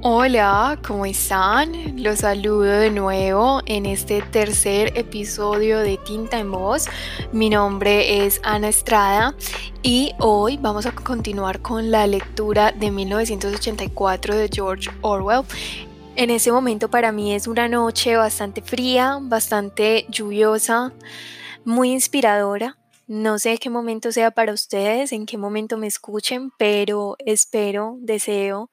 Hola, ¿cómo están? Los saludo de nuevo en este tercer episodio de Tinta en Voz. Mi nombre es Ana Estrada y hoy vamos a continuar con la lectura de 1984 de George Orwell. En ese momento para mí es una noche bastante fría, bastante lluviosa, muy inspiradora. No sé qué momento sea para ustedes, en qué momento me escuchen, pero espero, deseo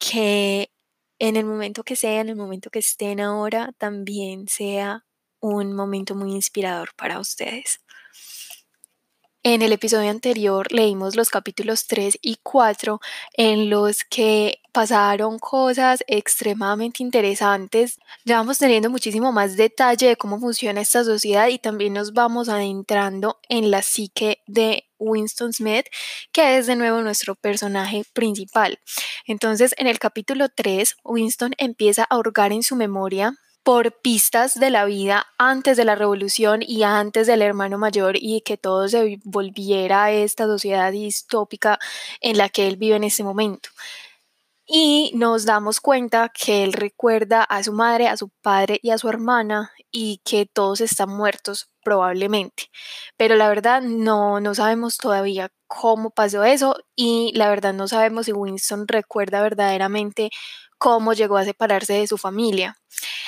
que en el momento que sea, en el momento que estén ahora, también sea un momento muy inspirador para ustedes. En el episodio anterior leímos los capítulos 3 y 4 en los que pasaron cosas extremadamente interesantes. Ya vamos teniendo muchísimo más detalle de cómo funciona esta sociedad y también nos vamos adentrando en la psique de Winston Smith, que es de nuevo nuestro personaje principal. Entonces, en el capítulo 3, Winston empieza a hurgar en su memoria por pistas de la vida antes de la revolución y antes del hermano mayor y que todo se volviera a esta sociedad distópica en la que él vive en ese momento. Y nos damos cuenta que él recuerda a su madre, a su padre y a su hermana y que todos están muertos probablemente. Pero la verdad no, no sabemos todavía cómo pasó eso y la verdad no sabemos si Winston recuerda verdaderamente cómo llegó a separarse de su familia.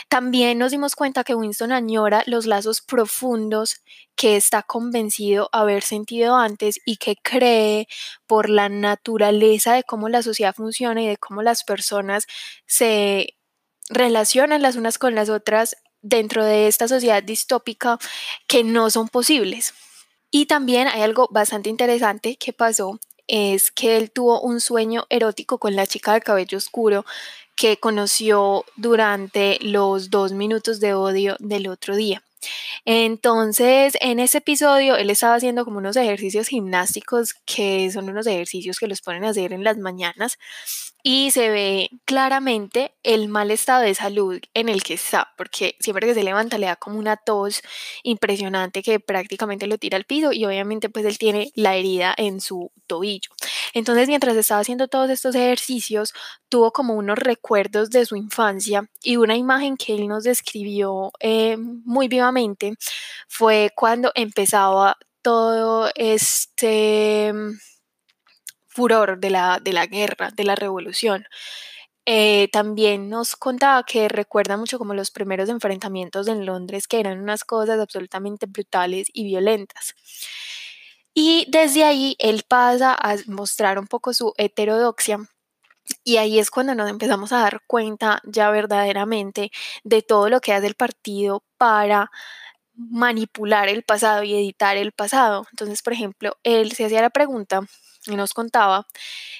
También nos dimos cuenta que Winston añora los lazos profundos que está convencido haber sentido antes y que cree por la naturaleza de cómo la sociedad funciona y de cómo las personas se relacionan las unas con las otras dentro de esta sociedad distópica que no son posibles. Y también hay algo bastante interesante que pasó, es que él tuvo un sueño erótico con la chica de cabello oscuro que conoció durante los dos minutos de odio del otro día. Entonces, en ese episodio, él estaba haciendo como unos ejercicios gimnásticos, que son unos ejercicios que los ponen a hacer en las mañanas, y se ve claramente el mal estado de salud en el que está, porque siempre que se levanta le da como una tos impresionante que prácticamente lo tira al piso y obviamente pues él tiene la herida en su tobillo. Entonces mientras estaba haciendo todos estos ejercicios, tuvo como unos recuerdos de su infancia y una imagen que él nos describió eh, muy vivamente fue cuando empezaba todo este furor de la, de la guerra, de la revolución. Eh, también nos contaba que recuerda mucho como los primeros enfrentamientos en Londres, que eran unas cosas absolutamente brutales y violentas. Y desde ahí él pasa a mostrar un poco su heterodoxia. Y ahí es cuando nos empezamos a dar cuenta ya verdaderamente de todo lo que hace el partido para manipular el pasado y editar el pasado. Entonces, por ejemplo, él se hacía la pregunta y nos contaba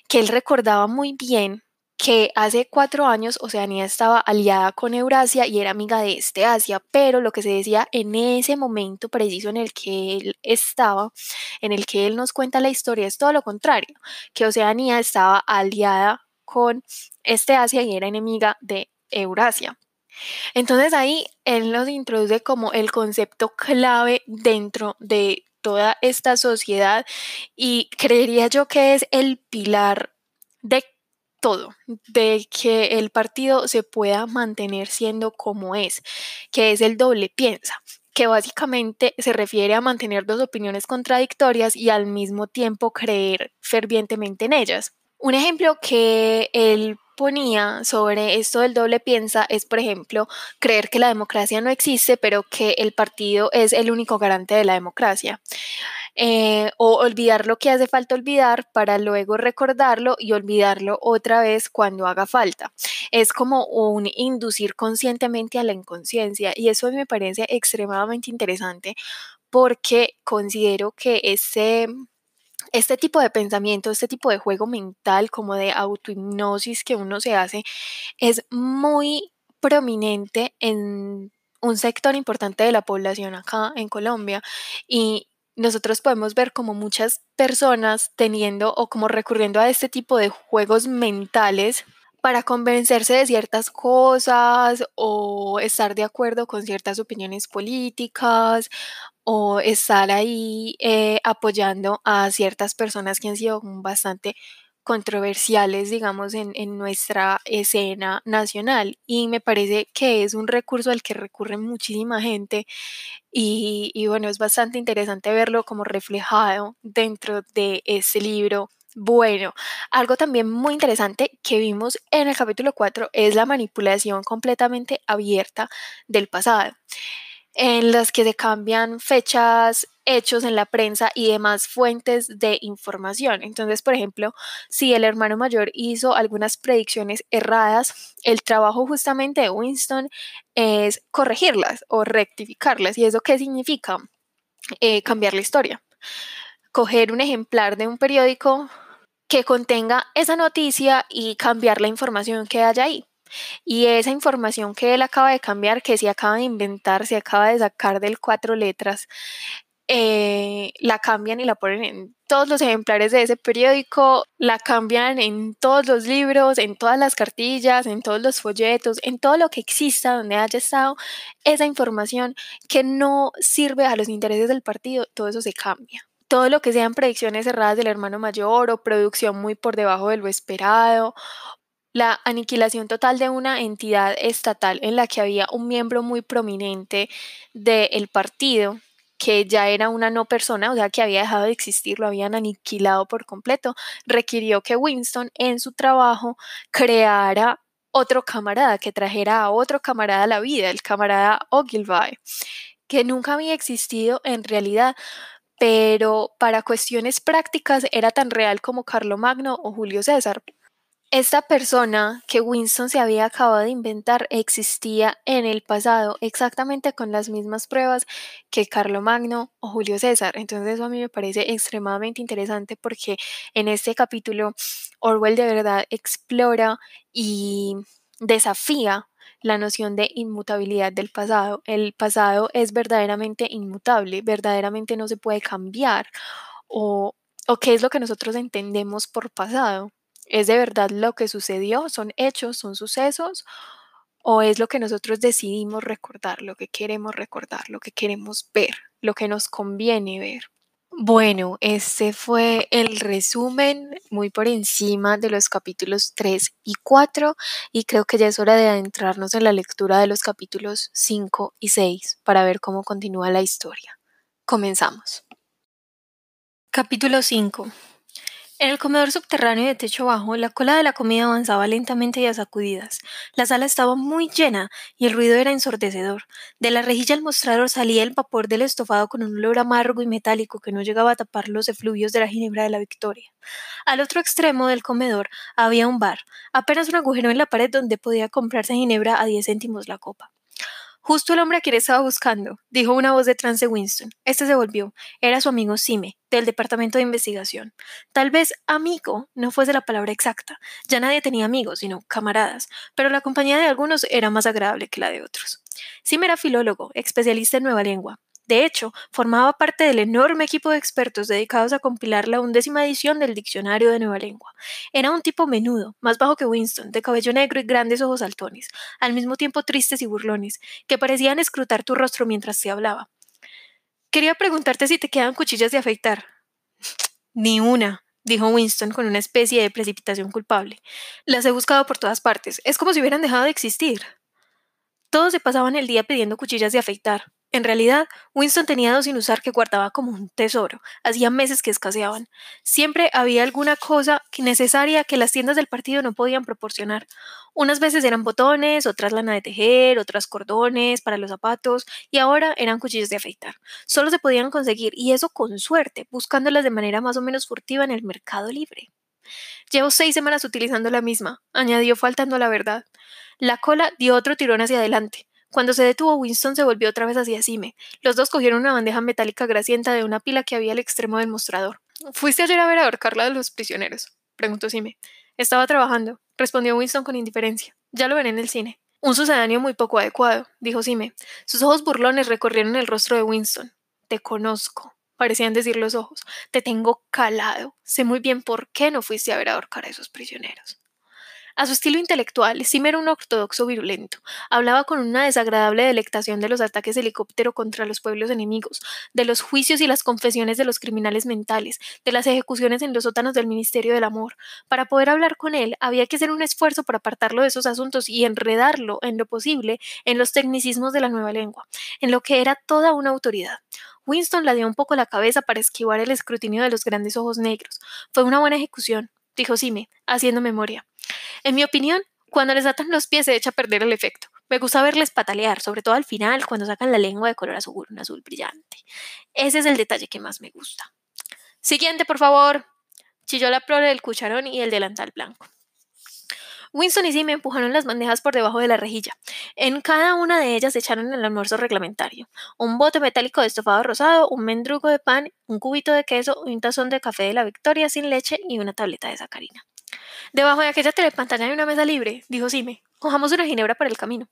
que él recordaba muy bien que hace cuatro años Oceanía estaba aliada con Eurasia y era amiga de este Asia, pero lo que se decía en ese momento preciso en el que él estaba, en el que él nos cuenta la historia, es todo lo contrario, que Oceanía estaba aliada con este Asia y era enemiga de Eurasia. Entonces ahí él nos introduce como el concepto clave dentro de toda esta sociedad y creería yo que es el pilar de todo, de que el partido se pueda mantener siendo como es, que es el doble piensa, que básicamente se refiere a mantener dos opiniones contradictorias y al mismo tiempo creer fervientemente en ellas. Un ejemplo que el sobre esto del doble piensa es, por ejemplo, creer que la democracia no existe, pero que el partido es el único garante de la democracia. Eh, o olvidar lo que hace falta olvidar para luego recordarlo y olvidarlo otra vez cuando haga falta. Es como un inducir conscientemente a la inconsciencia y eso me parece extremadamente interesante porque considero que ese este tipo de pensamiento, este tipo de juego mental, como de autohipnosis que uno se hace, es muy prominente en un sector importante de la población acá en Colombia y nosotros podemos ver como muchas personas teniendo o como recurriendo a este tipo de juegos mentales para convencerse de ciertas cosas o estar de acuerdo con ciertas opiniones políticas o estar ahí eh, apoyando a ciertas personas que han sido bastante controversiales, digamos, en, nuestra escena nacional. Y me parece que es un recurso al que recurre muchísima gente y, y bueno, es bastante interesante verlo como reflejado dentro de ese libro bueno, algo también muy interesante que vimos en el capítulo 4 es la manipulación completamente abierta del pasado, en las que se cambian fechas, hechos en la prensa y demás fuentes de información. Entonces, por ejemplo, si el hermano mayor hizo algunas predicciones erradas, el trabajo justamente de Winston es corregirlas o rectificarlas. ¿Y eso qué significa? Eh, cambiar la historia coger un ejemplar de un periódico que contenga esa noticia y cambiar la información que haya ahí. Y esa información que él acaba de cambiar, que se acaba de inventar, se acaba de sacar del cuatro letras, eh, la cambian y la ponen en todos los ejemplares de ese periódico, la cambian en todos los libros, en todas las cartillas, en todos los folletos, en todo lo que exista donde haya estado esa información que no sirve a los intereses del partido, todo eso se cambia todo lo que sean predicciones erradas del hermano mayor o producción muy por debajo de lo esperado, la aniquilación total de una entidad estatal en la que había un miembro muy prominente del partido, que ya era una no persona, o sea, que había dejado de existir, lo habían aniquilado por completo, requirió que Winston en su trabajo creara otro camarada, que trajera a otro camarada a la vida, el camarada Ogilvy, que nunca había existido en realidad, pero para cuestiones prácticas era tan real como Carlomagno o Julio César. Esta persona que Winston se había acabado de inventar existía en el pasado exactamente con las mismas pruebas que Carlomagno o Julio César. Entonces eso a mí me parece extremadamente interesante porque en este capítulo Orwell de verdad explora y desafía la noción de inmutabilidad del pasado. El pasado es verdaderamente inmutable, verdaderamente no se puede cambiar. O, o qué es lo que nosotros entendemos por pasado. ¿Es de verdad lo que sucedió? ¿Son hechos? ¿Son sucesos? ¿O es lo que nosotros decidimos recordar, lo que queremos recordar, lo que queremos ver, lo que nos conviene ver? Bueno, este fue el resumen muy por encima de los capítulos 3 y 4 y creo que ya es hora de adentrarnos en la lectura de los capítulos 5 y 6 para ver cómo continúa la historia. Comenzamos. Capítulo 5. En el comedor subterráneo de techo bajo, la cola de la comida avanzaba lentamente y a sacudidas. La sala estaba muy llena y el ruido era ensordecedor. De la rejilla al mostrador salía el vapor del estofado con un olor amargo y metálico que no llegaba a tapar los efluvios de la ginebra de la Victoria. Al otro extremo del comedor había un bar, apenas un agujero en la pared donde podía comprarse ginebra a diez céntimos la copa. Justo el hombre a quien estaba buscando, dijo una voz detrás de Winston. Este se volvió. Era su amigo Sime, del Departamento de Investigación. Tal vez amigo no fuese la palabra exacta. Ya nadie tenía amigos, sino camaradas, pero la compañía de algunos era más agradable que la de otros. Sime era filólogo, especialista en nueva lengua. De hecho, formaba parte del enorme equipo de expertos dedicados a compilar la undécima edición del Diccionario de Nueva Lengua. Era un tipo menudo, más bajo que Winston, de cabello negro y grandes ojos saltones, al mismo tiempo tristes y burlones, que parecían escrutar tu rostro mientras se hablaba. Quería preguntarte si te quedan cuchillas de afeitar. Ni una, dijo Winston con una especie de precipitación culpable. Las he buscado por todas partes. Es como si hubieran dejado de existir. Todos se pasaban el día pidiendo cuchillas de afeitar. En realidad, Winston tenía dos sin usar que guardaba como un tesoro. Hacía meses que escaseaban. Siempre había alguna cosa necesaria que las tiendas del partido no podían proporcionar. Unas veces eran botones, otras lana de tejer, otras cordones para los zapatos, y ahora eran cuchillos de afeitar. Solo se podían conseguir, y eso con suerte, buscándolas de manera más o menos furtiva en el mercado libre. Llevo seis semanas utilizando la misma, añadió faltando a la verdad. La cola dio otro tirón hacia adelante. Cuando se detuvo, Winston se volvió otra vez hacia Sime. Los dos cogieron una bandeja metálica grasienta de una pila que había al extremo del mostrador. ¿Fuiste ayer a ver a ahorcarla de los prisioneros? preguntó Sime. Estaba trabajando, respondió Winston con indiferencia. Ya lo veré en el cine. Un sucedáneo muy poco adecuado, dijo Sime. Sus ojos burlones recorrieron el rostro de Winston. Te conozco, parecían decir los ojos. Te tengo calado. Sé muy bien por qué no fuiste a ver a ahorcar a esos prisioneros. A su estilo intelectual, Sim era un ortodoxo virulento. Hablaba con una desagradable delectación de los ataques de helicóptero contra los pueblos enemigos, de los juicios y las confesiones de los criminales mentales, de las ejecuciones en los sótanos del Ministerio del Amor. Para poder hablar con él, había que hacer un esfuerzo por apartarlo de esos asuntos y enredarlo, en lo posible, en los tecnicismos de la nueva lengua, en lo que era toda una autoridad. Winston la dio un poco la cabeza para esquivar el escrutinio de los grandes ojos negros. Fue una buena ejecución, dijo Sime, haciendo memoria. En mi opinión, cuando les atan los pies se echa a perder el efecto. Me gusta verles patalear, sobre todo al final, cuando sacan la lengua de color azul, un azul brillante. Ese es el detalle que más me gusta. Siguiente, por favor. Chilló la prole del cucharón y el delantal blanco. Winston y me empujaron las bandejas por debajo de la rejilla. En cada una de ellas echaron el almuerzo reglamentario. Un bote metálico de estofado rosado, un mendrugo de pan, un cubito de queso, un tazón de café de la Victoria sin leche y una tableta de sacarina. Debajo de aquella telepantalla hay una mesa libre, dijo Sime. Cojamos una ginebra para el camino.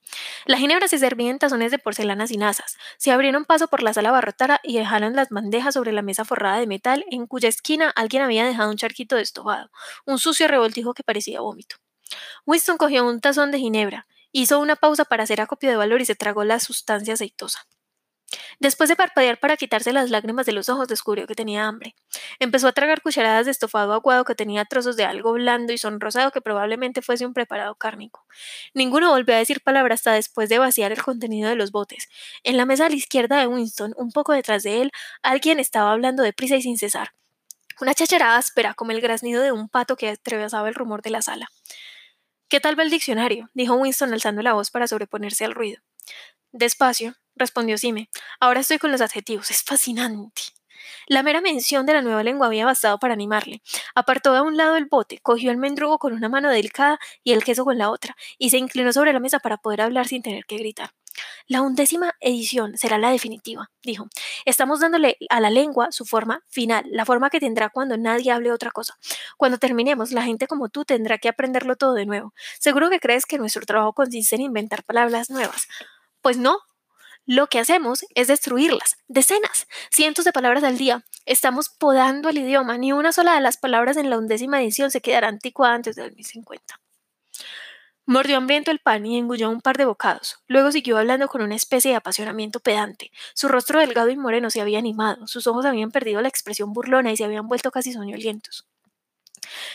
La ginebra se servía en tazones de porcelana sin asas. Se abrieron paso por la sala barrotada y dejaron las bandejas sobre la mesa forrada de metal, en cuya esquina alguien había dejado un charquito de un sucio revoltijo que parecía vómito. Winston cogió un tazón de ginebra, hizo una pausa para hacer acopio de valor y se tragó la sustancia aceitosa. Después de parpadear para quitarse las lágrimas de los ojos, descubrió que tenía hambre. Empezó a tragar cucharadas de estofado aguado que tenía trozos de algo blando y sonrosado que probablemente fuese un preparado cárnico. Ninguno volvió a decir palabra hasta después de vaciar el contenido de los botes. En la mesa a la izquierda de Winston, un poco detrás de él, alguien estaba hablando deprisa y sin cesar. Una chacharada áspera, como el graznido de un pato que atravesaba el rumor de la sala. ¿Qué tal va el diccionario? dijo Winston alzando la voz para sobreponerse al ruido. Despacio, respondió Sime. Ahora estoy con los adjetivos. Es fascinante. La mera mención de la nueva lengua había bastado para animarle. Apartó de un lado el bote, cogió el mendrugo con una mano delicada y el queso con la otra, y se inclinó sobre la mesa para poder hablar sin tener que gritar. La undécima edición será la definitiva, dijo. Estamos dándole a la lengua su forma final, la forma que tendrá cuando nadie hable otra cosa. Cuando terminemos, la gente como tú tendrá que aprenderlo todo de nuevo. Seguro que crees que nuestro trabajo consiste en inventar palabras nuevas. Pues no. Lo que hacemos es destruirlas, decenas, cientos de palabras al día. Estamos podando el idioma. Ni una sola de las palabras en la undécima edición se quedará antigua antes de 2050. Mordió hambriento el pan y engulló un par de bocados. Luego siguió hablando con una especie de apasionamiento pedante. Su rostro delgado y moreno se había animado, sus ojos habían perdido la expresión burlona y se habían vuelto casi soñolientos.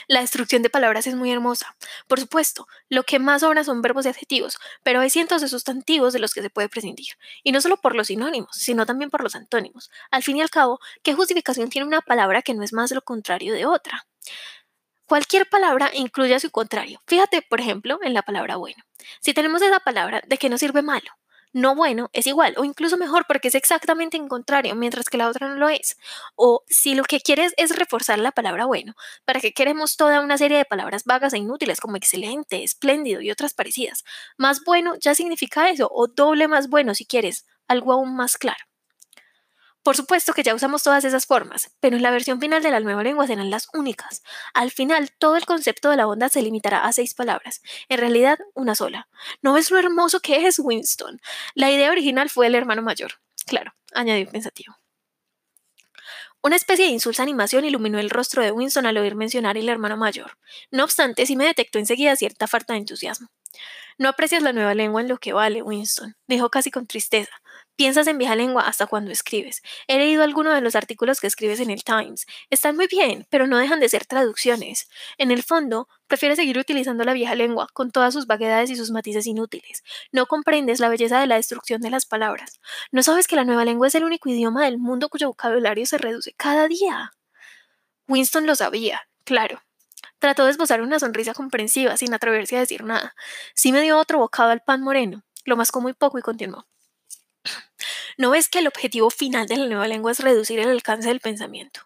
La destrucción de palabras es muy hermosa. Por supuesto, lo que más sobra son verbos y adjetivos, pero hay cientos de sustantivos de los que se puede prescindir. Y no solo por los sinónimos, sino también por los antónimos. Al fin y al cabo, ¿qué justificación tiene una palabra que no es más lo contrario de otra? Cualquier palabra incluye a su contrario. Fíjate, por ejemplo, en la palabra bueno. Si tenemos esa palabra, ¿de qué nos sirve malo? No bueno es igual o incluso mejor porque es exactamente en contrario, mientras que la otra no lo es. O si lo que quieres es reforzar la palabra bueno, ¿para qué queremos toda una serie de palabras vagas e inútiles como excelente, espléndido y otras parecidas? Más bueno ya significa eso, o doble más bueno si quieres, algo aún más claro. Por supuesto que ya usamos todas esas formas, pero en la versión final de la nueva lengua serán las únicas. Al final, todo el concepto de la onda se limitará a seis palabras, en realidad una sola. ¿No ves lo hermoso que es Winston? La idea original fue el hermano mayor. Claro, añadió pensativo. Una especie de insulsa animación iluminó el rostro de Winston al oír mencionar el hermano mayor. No obstante, sí me detectó enseguida cierta falta de entusiasmo. No aprecias la nueva lengua en lo que vale, Winston, dijo casi con tristeza. Piensas en vieja lengua hasta cuando escribes. He leído algunos de los artículos que escribes en el Times. Están muy bien, pero no dejan de ser traducciones. En el fondo, prefieres seguir utilizando la vieja lengua, con todas sus vaguedades y sus matices inútiles. No comprendes la belleza de la destrucción de las palabras. No sabes que la nueva lengua es el único idioma del mundo cuyo vocabulario se reduce cada día. Winston lo sabía, claro. Trató de esbozar una sonrisa comprensiva sin atreverse a decir nada. Sí me dio otro bocado al pan moreno, lo mascó muy poco y continuó. ¿No ves que el objetivo final de la nueva lengua es reducir el alcance del pensamiento?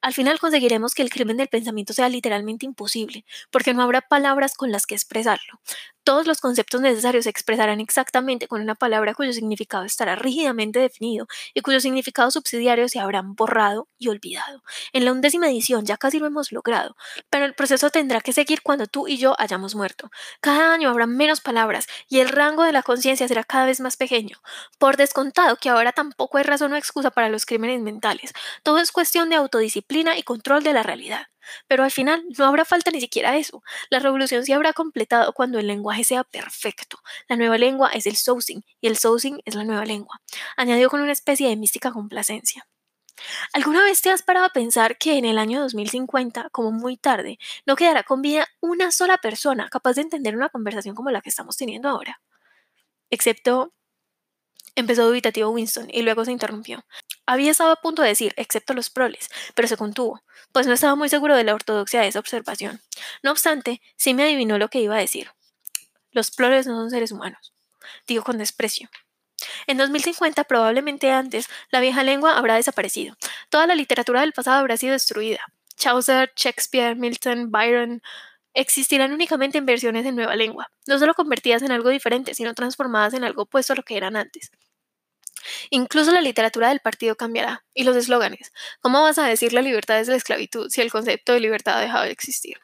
Al final conseguiremos que el crimen del pensamiento sea literalmente imposible, porque no habrá palabras con las que expresarlo. Todos los conceptos necesarios se expresarán exactamente con una palabra cuyo significado estará rígidamente definido y cuyo significado subsidiario se habrán borrado y olvidado. En la undécima edición ya casi lo hemos logrado, pero el proceso tendrá que seguir cuando tú y yo hayamos muerto. Cada año habrá menos palabras y el rango de la conciencia será cada vez más pequeño. Por descontado que ahora tampoco hay razón o excusa para los crímenes mentales. Todo es cuestión de autodisciplina y control de la realidad. Pero al final no habrá falta ni siquiera eso. La revolución se habrá completado cuando el lenguaje sea perfecto. La nueva lengua es el sousing y el sousing es la nueva lengua, añadió con una especie de mística complacencia. ¿Alguna vez te has parado a pensar que en el año 2050, como muy tarde, no quedará con vida una sola persona capaz de entender una conversación como la que estamos teniendo ahora? Excepto... Empezó dubitativo Winston y luego se interrumpió. Había estado a punto de decir, excepto los proles, pero se contuvo, pues no estaba muy seguro de la ortodoxia de esa observación. No obstante, sí me adivinó lo que iba a decir. Los proles no son seres humanos, dijo con desprecio. En 2050, probablemente antes, la vieja lengua habrá desaparecido. Toda la literatura del pasado habrá sido destruida. Chaucer, Shakespeare, Milton, Byron existirán únicamente en versiones de nueva lengua, no solo convertidas en algo diferente, sino transformadas en algo opuesto a lo que eran antes. Incluso la literatura del partido cambiará, y los eslóganes. ¿Cómo vas a decir la libertad es la esclavitud si el concepto de libertad ha dejado de existir?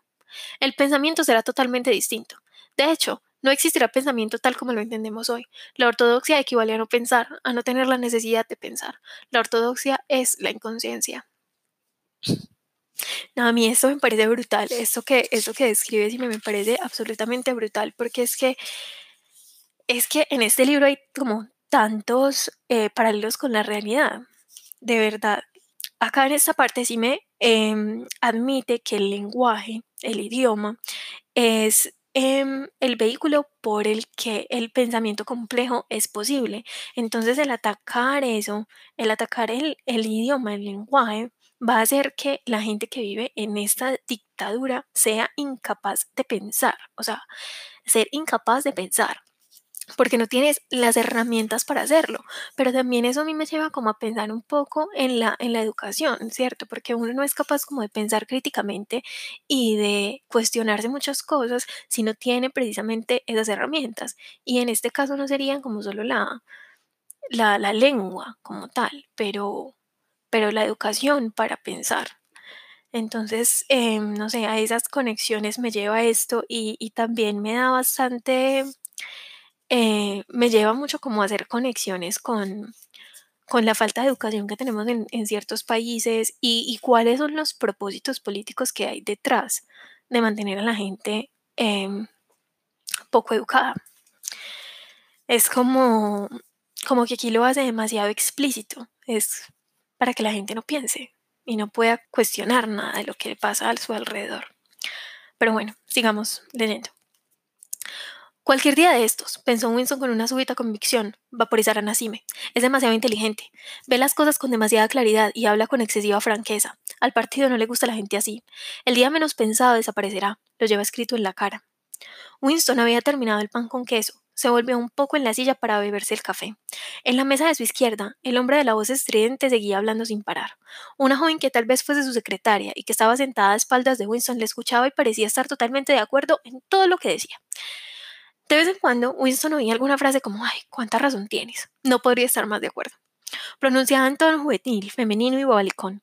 El pensamiento será totalmente distinto. De hecho, no existirá pensamiento tal como lo entendemos hoy. La ortodoxia equivale a no pensar, a no tener la necesidad de pensar. La ortodoxia es la inconsciencia. No, a mí esto me parece brutal, esto que, esto que describes me parece absolutamente brutal, porque es que, es que en este libro hay como tantos eh, paralelos con la realidad. De verdad, acá en esta parte sí me em, admite que el lenguaje, el idioma, es Em, el vehículo por el que el pensamiento complejo es posible. Entonces el atacar eso, el atacar el, el idioma, el lenguaje, va a hacer que la gente que vive en esta dictadura sea incapaz de pensar, o sea, ser incapaz de pensar porque no tienes las herramientas para hacerlo. Pero también eso a mí me lleva como a pensar un poco en la, en la educación, ¿cierto? Porque uno no es capaz como de pensar críticamente y de cuestionarse muchas cosas si no tiene precisamente esas herramientas. Y en este caso no serían como solo la, la, la lengua como tal, pero, pero la educación para pensar. Entonces, em, no sé, a esas conexiones me lleva esto y, y también me da bastante eh, me lleva mucho como a hacer conexiones con, con la falta de educación que tenemos en, ciertos países y, cuáles son los propósitos políticos que hay detrás de mantener a la gente em, poco educada. Es como, como que aquí lo hace demasiado explícito, es para que la gente no piense y no pueda cuestionar nada de lo que pasa a su alrededor. Pero bueno, sigamos leyendo. Cualquier día de estos, pensó Winston con una súbita convicción, vaporizar a Nasime. Es demasiado inteligente. Ve las cosas con demasiada claridad y habla con excesiva franqueza. Al partido no le gusta la gente así. El día menos pensado desaparecerá. Lo lleva escrito en la cara. Winston había terminado el pan con queso. Se volvió un poco en la silla para beberse el café. En la mesa de su izquierda, el hombre de la voz estridente seguía hablando sin parar. Una joven que tal vez fuese su secretaria y que estaba sentada a espaldas de Winston le escuchaba y parecía estar totalmente de acuerdo en todo lo que decía. De vez en cuando, Winston oía alguna frase como, ay, cuánta razón tienes. No podría estar más de acuerdo. Pronunciada en tono juvenil, femenino y bobalicón.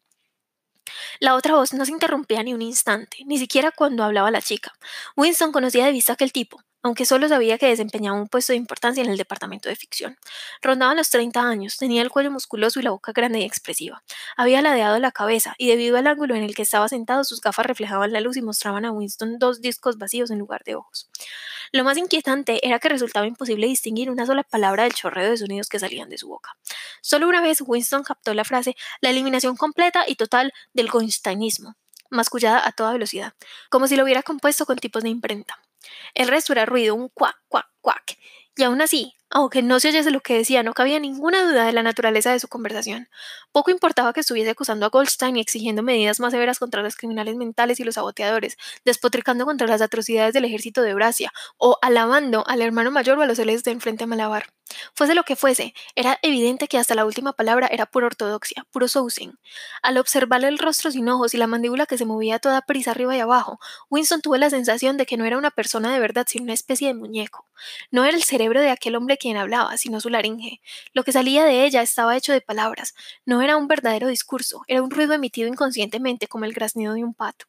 La otra voz no se interrumpía ni un instante, ni siquiera cuando hablaba la chica. Winston conocía de vista aquel tipo, aunque solo sabía que desempeñaba un puesto de importancia en el departamento de ficción. Rondaba los 30 años, tenía el cuello musculoso y la boca grande y expresiva. Había ladeado la cabeza, y debido al ángulo en el que estaba sentado, sus gafas reflejaban la luz y mostraban a Winston dos discos vacíos en lugar de ojos. Lo más inquietante era que resultaba imposible distinguir una sola palabra del chorreo de sonidos que salían de su boca. Solo una vez Winston captó la frase la eliminación completa y total del Goinsteinismo, mascullada a toda velocidad, como si lo hubiera compuesto con tipos de imprenta. El resto era ruido, un cuac, cuac, cuac. Y aún así, aunque no se oyese lo que decía, no cabía ninguna duda de la naturaleza de su conversación. Poco importaba que estuviese acusando a Goldstein y exigiendo medidas más severas contra los criminales mentales y los saboteadores, despotricando contra las atrocidades del ejército de Eurasia, o alabando al hermano mayor o a los de enfrente a Malabar. Fuese lo que fuese, era evidente que hasta la última palabra era pura ortodoxia, puro sousing. Al observar el rostro sin ojos y la mandíbula que se movía a toda prisa arriba y abajo, Winston tuvo la sensación de que no era una persona de verdad, sino una especie de muñeco. No era el cerebro de aquel hombre quien hablaba, sino su laringe. Lo que salía de ella estaba hecho de palabras. No era un verdadero discurso, era un ruido emitido inconscientemente como el graznido de un pato.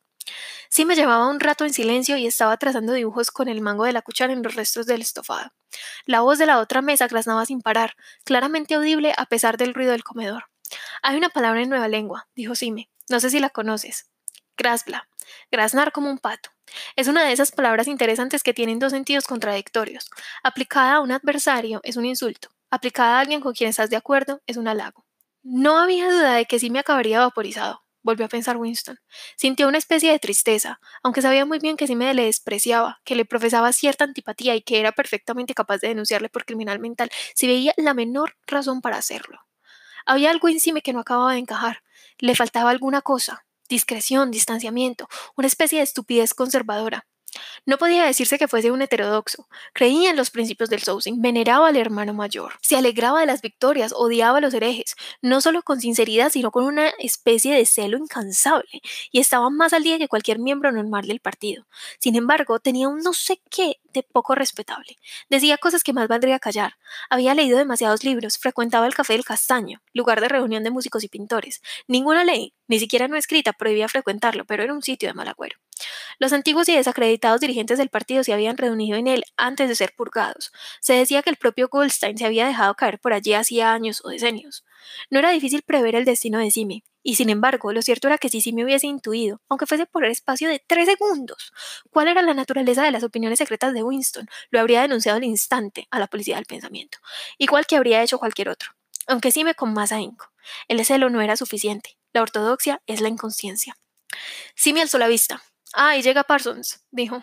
Sí me llevaba un rato en silencio y estaba trazando dibujos con el mango de la cuchara en los restos del estofado. La voz de la otra mesa graznaba sin parar, claramente audible a pesar del ruido del comedor. Hay una palabra en nueva lengua, dijo Sime. No sé si la conoces. Grasbla, graznar como un pato. Es una de esas palabras interesantes que tienen dos sentidos contradictorios. Aplicada a un adversario es un insulto. Aplicada a alguien con quien estás de acuerdo es un halago. No había duda de que sí me acabaría vaporizado, volvió a pensar Winston. Sintió una especie de tristeza, aunque sabía muy bien que sí me le despreciaba, que le profesaba cierta antipatía y que era perfectamente capaz de denunciarle por criminal mental si veía la menor razón para hacerlo. Había algo encima que no acababa de encajar. Le faltaba alguna cosa, discreción, distanciamiento, una especie de estupidez conservadora. No podía decirse que fuese un heterodoxo. Creía en los principios del Sousing, veneraba al hermano mayor, se alegraba de las victorias, odiaba a los herejes, no solo con sinceridad, sino con una especie de celo incansable, y estaba más al día que cualquier miembro normal del partido. Sin embargo, tenía un no sé qué de poco respetable. Decía cosas que más valdría callar. Había leído demasiados libros, frecuentaba el Café del Castaño, lugar de reunión de músicos y pintores. Ninguna ley, ni siquiera no escrita, prohibía frecuentarlo, pero era un sitio de mal agüero. Los antiguos y desacreditados dirigentes del partido se habían reunido en él antes de ser purgados. Se decía que el propio Goldstein se había dejado caer por allí hacía años o decenios. No era difícil prever el destino de Simi, y sin embargo, lo cierto era que si Simi hubiese intuido, aunque fuese por el espacio de tres segundos, cuál era la naturaleza de las opiniones secretas de Winston, lo habría denunciado al instante a la policía del pensamiento, igual que habría hecho cualquier otro, aunque Simi con más ahínco. El celo no era suficiente. La ortodoxia es la inconsciencia. Simi alzó la vista. Ah, y llega Parsons, dijo.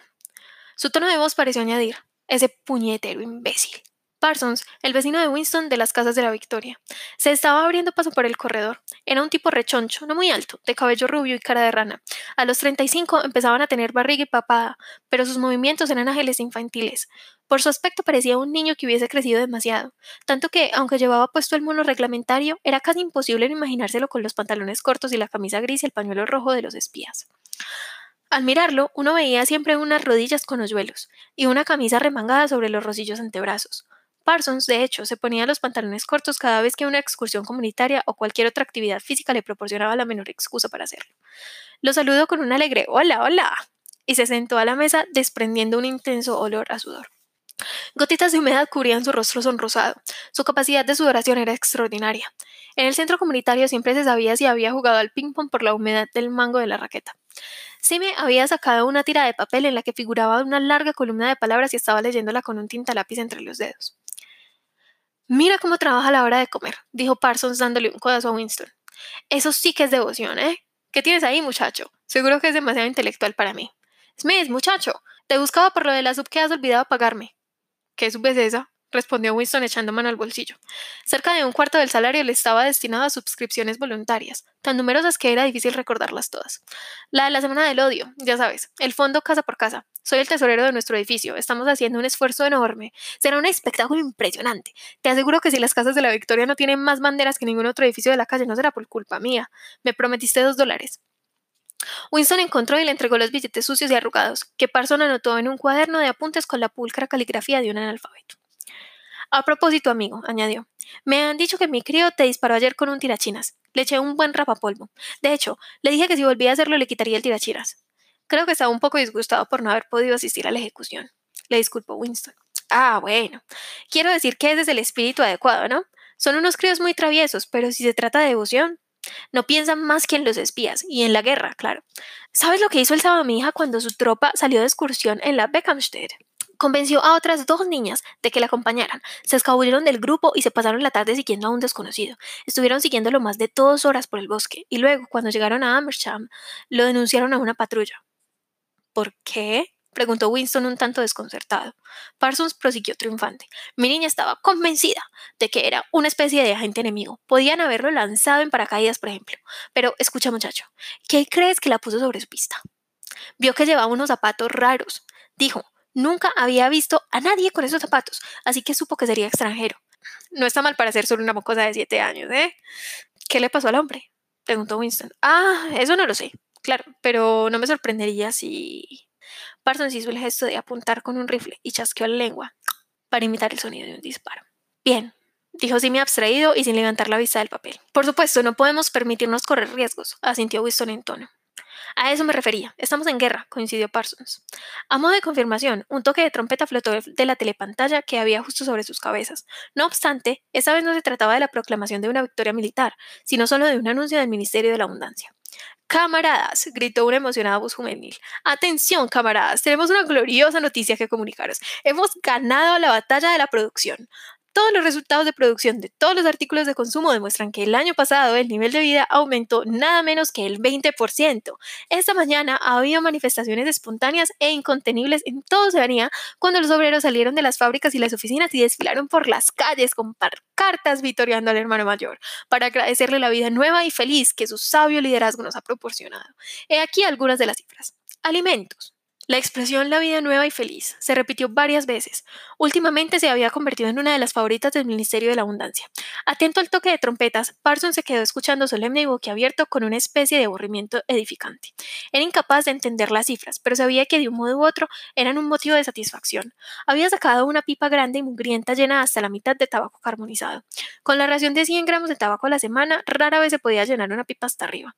Su tono de voz pareció añadir, ese puñetero imbécil. Parsons, el vecino de Winston de las casas de la Victoria, se estaba abriendo paso por el corredor. Era un tipo rechoncho, no muy alto, de cabello rubio y cara de rana. A los 35 empezaban a tener barriga y papada, pero sus movimientos eran ágiles e infantiles. Por su aspecto parecía un niño que hubiese crecido demasiado, tanto que, aunque llevaba puesto el mono reglamentario, era casi imposible imaginárselo con los pantalones cortos y la camisa gris y el pañuelo rojo de los espías. Al mirarlo, uno veía siempre unas rodillas con hoyuelos y una camisa remangada sobre los rosillos antebrazos. Parsons, de hecho, se ponía los pantalones cortos cada vez que una excursión comunitaria o cualquier otra actividad física le proporcionaba la menor excusa para hacerlo. Lo saludó con un alegre Hola, hola, y se sentó a la mesa desprendiendo un intenso olor a sudor. Gotitas de humedad cubrían su rostro sonrosado. Su capacidad de sudoración era extraordinaria. En el centro comunitario siempre se sabía si había jugado al ping-pong por la humedad del mango de la raqueta. Sime había sacado una tira de papel en la que figuraba una larga columna de palabras y estaba leyéndola con un tinta lápiz entre los dedos. Mira cómo trabaja a la hora de comer, dijo Parsons dándole un codazo a Winston. Eso sí que es devoción, ¿eh? ¿Qué tienes ahí, muchacho? Seguro que es demasiado intelectual para mí. Smith, muchacho, te buscaba por lo de la sub que has olvidado pagarme. ¿Qué sub es esa? Respondió Winston echando mano al bolsillo. Cerca de un cuarto del salario le estaba destinado a suscripciones voluntarias, tan numerosas que era difícil recordarlas todas. La de la Semana del Odio, ya sabes, el fondo casa por casa. Soy el tesorero de nuestro edificio, estamos haciendo un esfuerzo enorme. Será un espectáculo impresionante. Te aseguro que si las casas de la Victoria no tienen más banderas que ningún otro edificio de la calle, no será por culpa mía. Me prometiste dos dólares. Winston encontró y le entregó los billetes sucios y arrugados, que Parson anotó en un cuaderno de apuntes con la pulcra caligrafía de un analfabeto. A propósito, amigo, añadió, me han dicho que mi crío te disparó ayer con un tirachinas. Le eché un buen rapapolvo. De hecho, le dije que si volvía a hacerlo le quitaría el tirachinas. Creo que estaba un poco disgustado por no haber podido asistir a la ejecución. Le disculpó Winston. Ah, bueno. Quiero decir que ese es el espíritu adecuado, ¿no? Son unos críos muy traviesos, pero si se trata de devoción, no piensan más que en los espías y en la guerra, claro. ¿Sabes lo que hizo el sábado hija cuando su tropa salió de excursión en la Beckhamstead? Convenció a otras dos niñas de que la acompañaran. Se escabulleron del grupo y se pasaron la tarde siguiendo a un desconocido. Estuvieron siguiéndolo más de dos horas por el bosque y luego, cuando llegaron a Amersham, lo denunciaron a una patrulla. ¿Por qué? preguntó Winston un tanto desconcertado. Parsons prosiguió triunfante. Mi niña estaba convencida de que era una especie de agente enemigo. Podían haberlo lanzado en paracaídas, por ejemplo. Pero escucha, muchacho, ¿qué crees que la puso sobre su pista? Vio que llevaba unos zapatos raros. Dijo, nunca había visto a nadie con esos zapatos, así que supo que sería extranjero. No está mal para ser solo una mocosa de siete años, ¿eh? ¿Qué le pasó al hombre? preguntó Winston. Ah, eso no lo sé. Claro, pero no me sorprendería si... Parsons hizo el gesto de apuntar con un rifle y chasqueó la lengua para imitar el sonido de un disparo. Bien, dijo Simi abstraído y sin levantar la vista del papel. Por supuesto, no podemos permitirnos correr riesgos, asintió Winston en tono. A eso me refería. Estamos en guerra, coincidió Parsons. A modo de confirmación, un toque de trompeta flotó de la telepantalla que había justo sobre sus cabezas. No obstante, esta vez no se trataba de la proclamación de una victoria militar, sino solo de un anuncio del Ministerio de la Abundancia. Camaradas, gritó una emocionada voz juvenil. Atención, camaradas, tenemos una gloriosa noticia que comunicaros. Hemos ganado la batalla de la producción. Todos los resultados de producción de todos los artículos de consumo demuestran que el año pasado el nivel de vida aumentó nada menos que el 20%. Esta mañana ha habido manifestaciones espontáneas e incontenibles en todo Oceanía cuando los obreros salieron de las fábricas y las oficinas y desfilaron por las calles con cartas vitoriando al hermano mayor para agradecerle la vida nueva y feliz que su sabio liderazgo nos ha proporcionado. He aquí algunas de las cifras. Alimentos. La expresión la vida nueva y feliz se repitió varias veces. Últimamente se había convertido en una de las favoritas del Ministerio de la Abundancia. Atento al toque de trompetas, Parsons se quedó escuchando solemne y boquiabierto con una especie de aburrimiento edificante. Era incapaz de entender las cifras, pero sabía que de un modo u otro eran un motivo de satisfacción. Había sacado una pipa grande y mugrienta llena hasta la mitad de tabaco carbonizado. Con la ración de 100 gramos de tabaco a la semana, rara vez se podía llenar una pipa hasta arriba.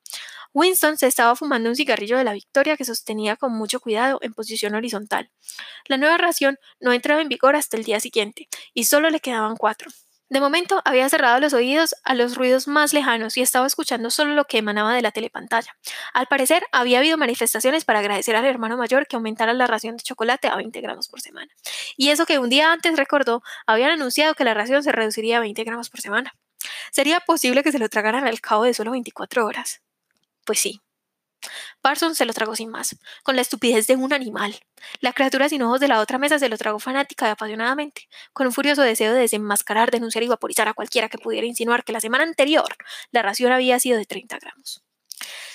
Winston se estaba fumando un cigarrillo de la Victoria que sostenía con mucho cuidado en posición horizontal. La nueva ración no entraba en vigor hasta el día siguiente, y solo le quedaban cuatro. De momento había cerrado los oídos a los ruidos más lejanos y estaba escuchando solo lo que emanaba de la telepantalla. Al parecer, había habido manifestaciones para agradecer al hermano mayor que aumentara la ración de chocolate a 20 gramos por semana. Y eso que un día antes recordó, habían anunciado que la ración se reduciría a 20 gramos por semana. ¿Sería posible que se lo tragaran al cabo de solo 24 horas? Pues sí, Parsons se lo tragó sin más, con la estupidez de un animal. La criatura sin ojos de la otra mesa se lo tragó fanática y apasionadamente, con un furioso deseo de desenmascarar, denunciar y vaporizar a cualquiera que pudiera insinuar que la semana anterior la ración había sido de 30 gramos.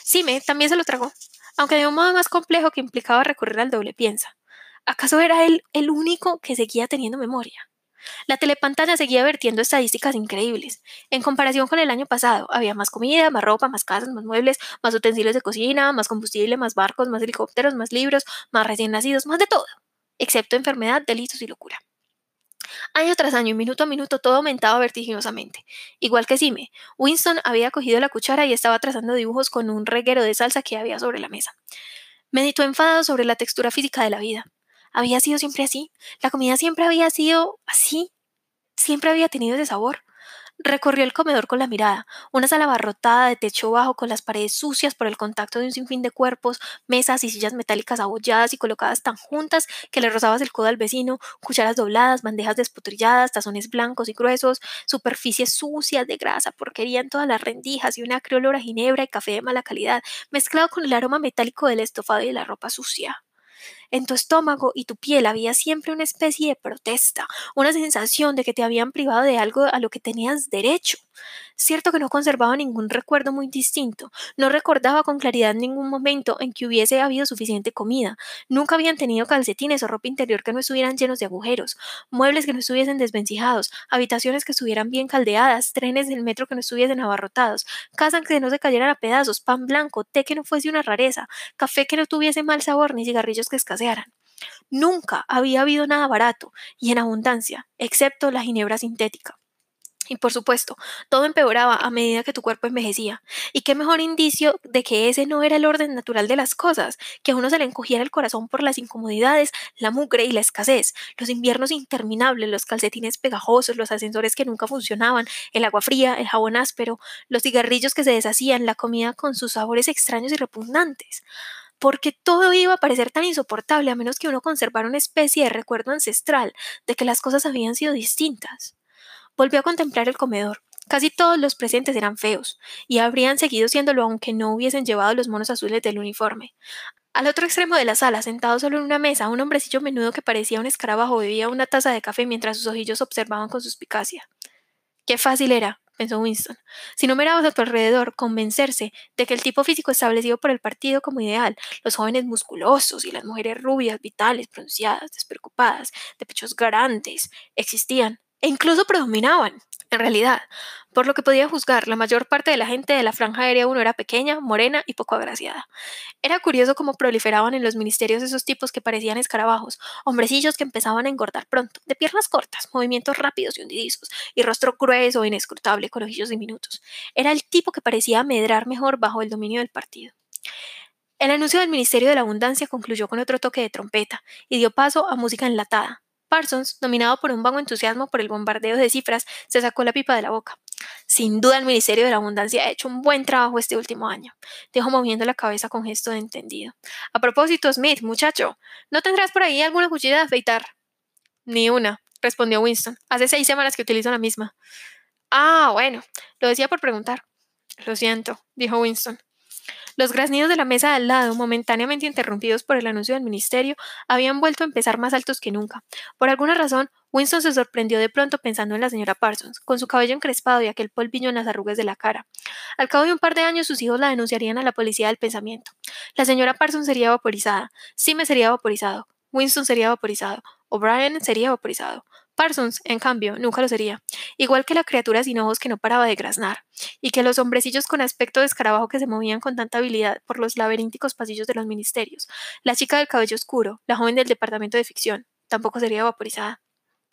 Sime también se lo tragó, aunque de un modo más complejo que implicaba recurrir al doble piensa. ¿Acaso era él el único que seguía teniendo memoria? La telepantalla seguía vertiendo estadísticas increíbles. En comparación con el año pasado, había más comida, más ropa, más casas, más muebles, más utensilios de cocina, más combustible, más barcos, más helicópteros, más libros, más recién nacidos, más de todo, excepto enfermedad, delitos y locura. Año tras año, minuto a minuto, todo aumentaba vertiginosamente. Igual que Sime, Winston había cogido la cuchara y estaba trazando dibujos con un reguero de salsa que había sobre la mesa. Meditó enfadado sobre la textura física de la vida había sido siempre así. La comida siempre había sido así. Siempre había tenido ese sabor. Recorrió el comedor con la mirada, una sala abarrotada de techo bajo con las paredes sucias por el contacto de un sinfín de cuerpos, mesas y sillas metálicas abolladas y colocadas tan juntas que le rozabas el codo al vecino, cucharas dobladas, bandejas despotrilladas, tazones blancos y gruesos, superficies sucias de grasa, porquería en todas las rendijas y una acre olor a ginebra y café de mala calidad, mezclado con el aroma metálico del estofado y de la ropa sucia. En tu estómago y tu piel había siempre una especie de protesta, una sensación de que te habían privado de algo a lo que tenías derecho. Cierto que no conservaba ningún recuerdo muy distinto, no recordaba con claridad ningún momento en que hubiese habido suficiente comida, nunca habían tenido calcetines o ropa interior que no estuvieran llenos de agujeros, muebles que no estuviesen desvencijados, habitaciones que estuvieran bien caldeadas, trenes del metro que no estuviesen abarrotados, casas que no se cayeran a pedazos, pan blanco, té que no fuese una rareza, café que no tuviese mal sabor ni cigarrillos que escasearan. Nunca había habido nada barato y en abundancia, excepto la ginebra sintética. Y por supuesto, todo empeoraba a medida que tu cuerpo envejecía. Y qué mejor indicio de que ese no era el orden natural de las cosas, que a uno se le encogiera el corazón por las incomodidades, la mugre y la escasez, los inviernos interminables, los calcetines pegajosos, los ascensores que nunca funcionaban, el agua fría, el jabón áspero, los cigarrillos que se deshacían, la comida con sus sabores extraños y repugnantes porque todo iba a parecer tan insoportable a menos que uno conservara una especie de recuerdo ancestral de que las cosas habían sido distintas. Volvió a contemplar el comedor. Casi todos los presentes eran feos, y habrían seguido siéndolo aunque no hubiesen llevado los monos azules del uniforme. Al otro extremo de la sala, sentado solo en una mesa, un hombrecillo menudo que parecía un escarabajo bebía una taza de café mientras sus ojillos observaban con suspicacia. Qué fácil era, pensó Winston. Si no mirabas a tu alrededor, convencerse de que el tipo físico establecido por el partido como ideal, los jóvenes musculosos y las mujeres rubias, vitales, pronunciadas, despreocupadas, de pechos grandes, existían, e incluso predominaban. En realidad, por lo que podía juzgar, la mayor parte de la gente de la franja aérea 1 era pequeña, morena y poco agraciada. Era curioso cómo proliferaban en los ministerios esos tipos que parecían escarabajos, hombrecillos que empezaban a engordar pronto, de piernas cortas, movimientos rápidos y hundidizos, y rostro grueso e inescrutable con ojillos diminutos. Era el tipo que parecía medrar mejor bajo el dominio del partido. El anuncio del Ministerio de la Abundancia concluyó con otro toque de trompeta y dio paso a música enlatada, Parsons, dominado por un vago entusiasmo por el bombardeo de cifras, se sacó la pipa de la boca. Sin duda el Ministerio de la Abundancia ha hecho un buen trabajo este último año, dijo moviendo la cabeza con gesto de entendido. A propósito, Smith, muchacho, ¿no tendrás por ahí alguna cuchilla de afeitar? Ni una, respondió Winston. Hace seis semanas que utilizo la misma. Ah, bueno, lo decía por preguntar. Lo siento, dijo Winston. Los graznidos de la mesa de al lado, momentáneamente interrumpidos por el anuncio del ministerio, habían vuelto a empezar más altos que nunca. Por alguna razón, Winston se sorprendió de pronto pensando en la señora Parsons, con su cabello encrespado y aquel polvillo en las arrugas de la cara. Al cabo de un par de años sus hijos la denunciarían a la policía del pensamiento. La señora Parsons sería vaporizada, me sería vaporizado, Winston sería vaporizado, O'Brien sería vaporizado. Parsons, en cambio, nunca lo sería, igual que la criatura sin ojos que no paraba de graznar, y que los hombrecillos con aspecto de escarabajo que se movían con tanta habilidad por los laberínticos pasillos de los ministerios, la chica del cabello oscuro, la joven del departamento de ficción, tampoco sería vaporizada.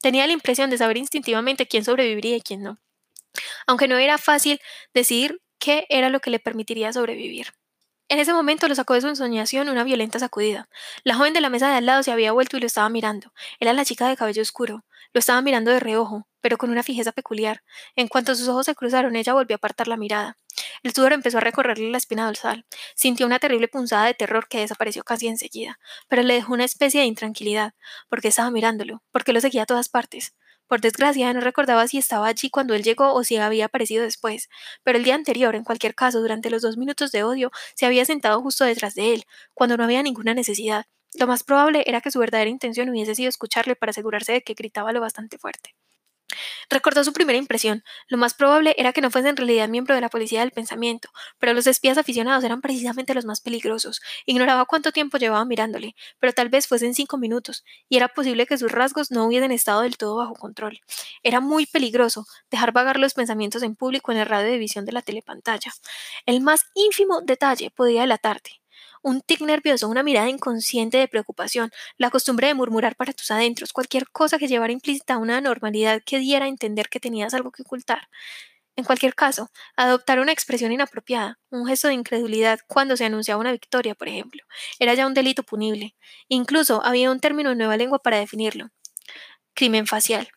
Tenía la impresión de saber instintivamente quién sobreviviría y quién no, aunque no era fácil decidir qué era lo que le permitiría sobrevivir. En ese momento lo sacó de su ensoñación una violenta sacudida. La joven de la mesa de al lado se había vuelto y lo estaba mirando. Era la chica de cabello oscuro. Lo estaba mirando de reojo, pero con una fijeza peculiar. En cuanto sus ojos se cruzaron, ella volvió a apartar la mirada. El sudor empezó a recorrerle la espina dorsal. Sintió una terrible punzada de terror que desapareció casi enseguida, pero le dejó una especie de intranquilidad, porque estaba mirándolo, porque lo seguía a todas partes. Por desgracia, no recordaba si estaba allí cuando él llegó o si había aparecido después, pero el día anterior, en cualquier caso, durante los dos minutos de odio, se había sentado justo detrás de él, cuando no había ninguna necesidad. Lo más probable era que su verdadera intención hubiese sido escucharle para asegurarse de que gritaba lo bastante fuerte. Recordó su primera impresión. Lo más probable era que no fuese en realidad miembro de la policía del pensamiento, pero los espías aficionados eran precisamente los más peligrosos. Ignoraba cuánto tiempo llevaba mirándole, pero tal vez fuesen cinco minutos, y era posible que sus rasgos no hubiesen estado del todo bajo control. Era muy peligroso dejar vagar los pensamientos en público en el radio de visión de la telepantalla. El más ínfimo detalle podía delatarte un tic nervioso, una mirada inconsciente de preocupación, la costumbre de murmurar para tus adentros, cualquier cosa que llevara implícita una anormalidad que diera a entender que tenías algo que ocultar. En cualquier caso, adoptar una expresión inapropiada, un gesto de incredulidad cuando se anunciaba una victoria, por ejemplo, era ya un delito punible. Incluso había un término en nueva lengua para definirlo. Crimen facial.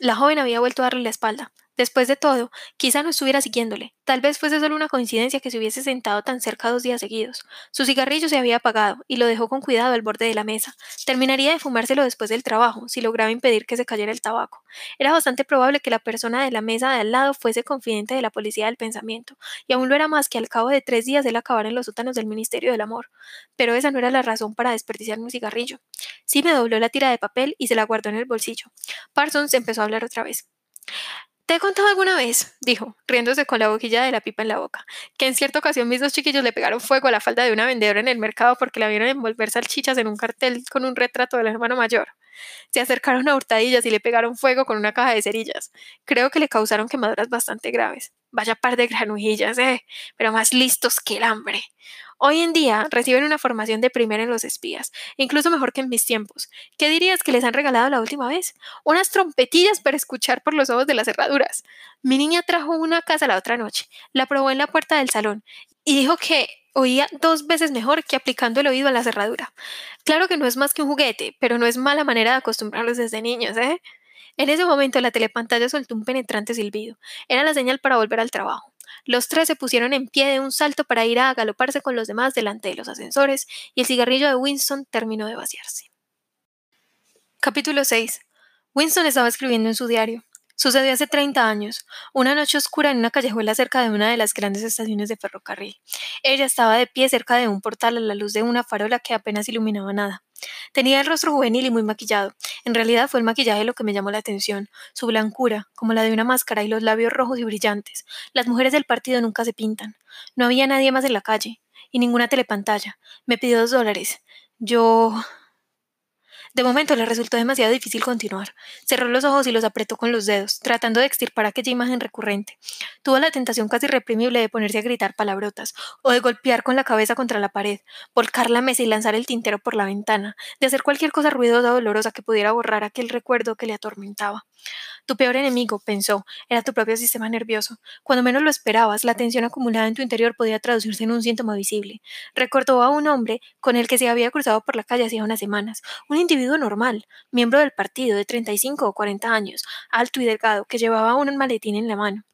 La joven había vuelto a darle la espalda. Después de todo, quizá no estuviera siguiéndole. Tal vez fuese solo una coincidencia que se hubiese sentado tan cerca dos días seguidos. Su cigarrillo se había apagado y lo dejó con cuidado al borde de la mesa. Terminaría de fumárselo después del trabajo, si lograba impedir que se cayera el tabaco. Era bastante probable que la persona de la mesa de al lado fuese confidente de la policía del pensamiento, y aún lo era más que al cabo de tres días él acabara en los sótanos del Ministerio del Amor. Pero esa no era la razón para desperdiciar un cigarrillo. Sí me dobló la tira de papel y se la guardó en el bolsillo. Parsons empezó a hablar otra vez. ¿Te he contado alguna vez? dijo, riéndose con la boquilla de la pipa en la boca, que en cierta ocasión mis dos chiquillos le pegaron fuego a la falda de una vendedora en el mercado porque la vieron envolver salchichas en un cartel con un retrato del hermano mayor. Se acercaron a hurtadillas y le pegaron fuego con una caja de cerillas. Creo que le causaron quemaduras bastante graves. Vaya par de granujillas, eh, pero más listos que el hambre. Hoy en día reciben una formación de primera en los espías, incluso mejor que en mis tiempos. ¿Qué dirías que les han regalado la última vez? Unas trompetillas para escuchar por los ojos de las cerraduras. Mi niña trajo una a casa la otra noche, la probó en la puerta del salón y dijo que oía dos veces mejor que aplicando el oído a la cerradura. Claro que no es más que un juguete, pero no es mala manera de acostumbrarlos desde niños, ¿eh? En ese momento la telepantalla soltó un penetrante silbido. Era la señal para volver al trabajo. Los tres se pusieron en pie de un salto para ir a agaloparse con los demás delante de los ascensores y el cigarrillo de Winston terminó de vaciarse. Capítulo 6. Winston estaba escribiendo en su diario. Sucedió hace 30 años, una noche oscura en una callejuela cerca de una de las grandes estaciones de ferrocarril. Ella estaba de pie cerca de un portal a la luz de una farola que apenas iluminaba nada. Tenía el rostro juvenil y muy maquillado. En realidad fue el maquillaje lo que me llamó la atención, su blancura, como la de una máscara y los labios rojos y brillantes. Las mujeres del partido nunca se pintan. No había nadie más en la calle, y ninguna telepantalla. Me pidió dos dólares. Yo de momento le resultó demasiado difícil continuar. Cerró los ojos y los apretó con los dedos, tratando de extirpar aquella imagen recurrente. Tuvo la tentación casi reprimible de ponerse a gritar palabrotas, o de golpear con la cabeza contra la pared, volcar la mesa y lanzar el tintero por la ventana, de hacer cualquier cosa ruidosa o dolorosa que pudiera borrar aquel recuerdo que le atormentaba. Tu peor enemigo, pensó, era tu propio sistema nervioso. Cuando menos lo esperabas, la tensión acumulada en tu interior podía traducirse en un síntoma visible. Recordó a un hombre con el que se había cruzado por la calle hacía unas semanas, un individuo normal, miembro del partido de 35 o 40 años, alto y delgado, que llevaba un maletín en la mano.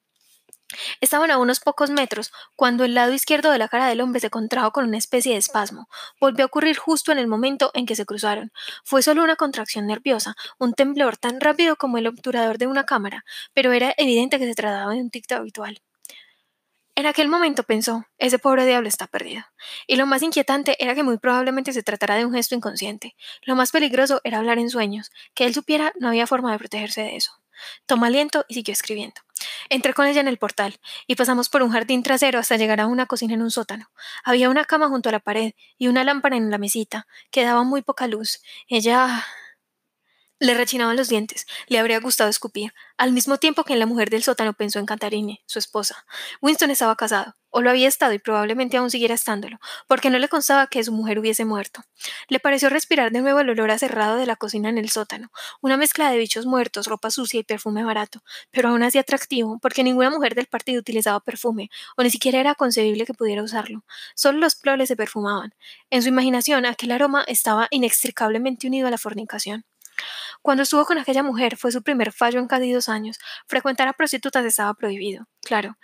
Estaban a unos pocos metros cuando el lado izquierdo de la cara del hombre se contrajo con una especie de espasmo. Volvió a ocurrir justo en el momento en que se cruzaron. Fue solo una contracción nerviosa, un temblor tan rápido como el obturador de una cámara, pero era evidente que se trataba de un ticto habitual. En aquel momento pensó, ese pobre diablo está perdido. Y lo más inquietante era que muy probablemente se tratara de un gesto inconsciente. Lo más peligroso era hablar en sueños. Que él supiera no había forma de protegerse de eso. Tomó aliento y siguió escribiendo. Entré con ella en el portal y pasamos por un jardín trasero hasta llegar a una cocina en un sótano. Había una cama junto a la pared y una lámpara en la mesita, que daba muy poca luz. Ella le rechinaban los dientes, le habría gustado escupir, al mismo tiempo que en la mujer del sótano pensó en Catarine, su esposa. Winston estaba casado, o lo había estado y probablemente aún siguiera estándolo, porque no le constaba que su mujer hubiese muerto. Le pareció respirar de nuevo el olor acerrado de la cocina en el sótano, una mezcla de bichos muertos, ropa sucia y perfume barato, pero aún así atractivo, porque ninguna mujer del partido utilizaba perfume, o ni siquiera era concebible que pudiera usarlo. Solo los ploles se perfumaban. En su imaginación, aquel aroma estaba inextricablemente unido a la fornicación. Cuando estuvo con aquella mujer fue su primer fallo en casi dos años. Frecuentar a prostitutas estaba prohibido, claro,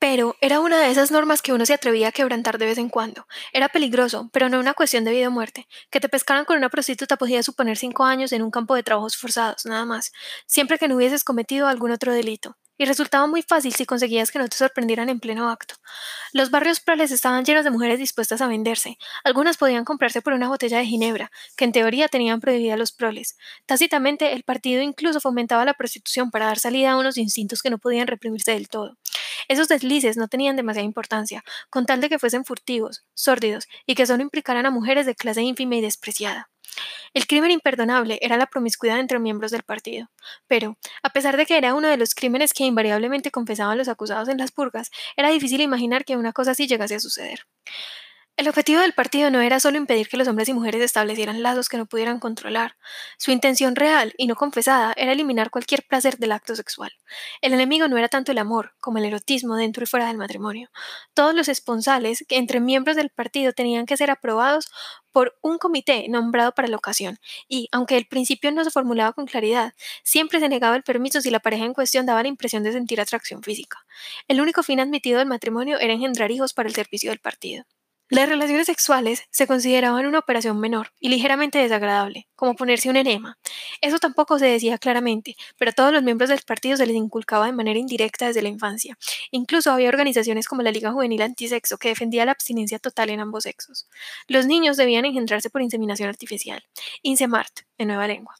pero era una de esas normas que uno se atrevía a quebrantar de vez en cuando. Era peligroso, pero no una cuestión de vida o muerte. Que te pescaran con una prostituta podía suponer cinco años en un campo de trabajos forzados, nada más, siempre que no hubieses cometido algún otro delito y resultaba muy fácil si conseguías que no te sorprendieran en pleno acto. Los barrios proles estaban llenos de mujeres dispuestas a venderse. Algunas podían comprarse por una botella de ginebra, que en teoría tenían prohibida los proles. Tácitamente, el partido incluso fomentaba la prostitución para dar salida a unos instintos que no podían reprimirse del todo. Esos deslices no tenían demasiada importancia, con tal de que fuesen furtivos, sórdidos y que solo implicaran a mujeres de clase ínfima y despreciada. El crimen imperdonable era la promiscuidad entre miembros del partido. Pero, a pesar de que era uno de los crímenes que invariablemente confesaban los acusados en las purgas, era difícil imaginar que una cosa así llegase a suceder. El objetivo del partido no era solo impedir que los hombres y mujeres establecieran lazos que no pudieran controlar. Su intención real y no confesada era eliminar cualquier placer del acto sexual. El enemigo no era tanto el amor como el erotismo dentro y fuera del matrimonio. Todos los esponsales que entre miembros del partido tenían que ser aprobados por un comité nombrado para la ocasión, y, aunque el principio no se formulaba con claridad, siempre se negaba el permiso si la pareja en cuestión daba la impresión de sentir atracción física. El único fin admitido del matrimonio era engendrar hijos para el servicio del partido. Las relaciones sexuales se consideraban una operación menor y ligeramente desagradable, como ponerse un enema. Eso tampoco se decía claramente, pero a todos los miembros del partido se les inculcaba de manera indirecta desde la infancia. Incluso había organizaciones como la Liga Juvenil Antisexo que defendía la abstinencia total en ambos sexos. Los niños debían engendrarse por inseminación artificial, INSEMART, en nueva lengua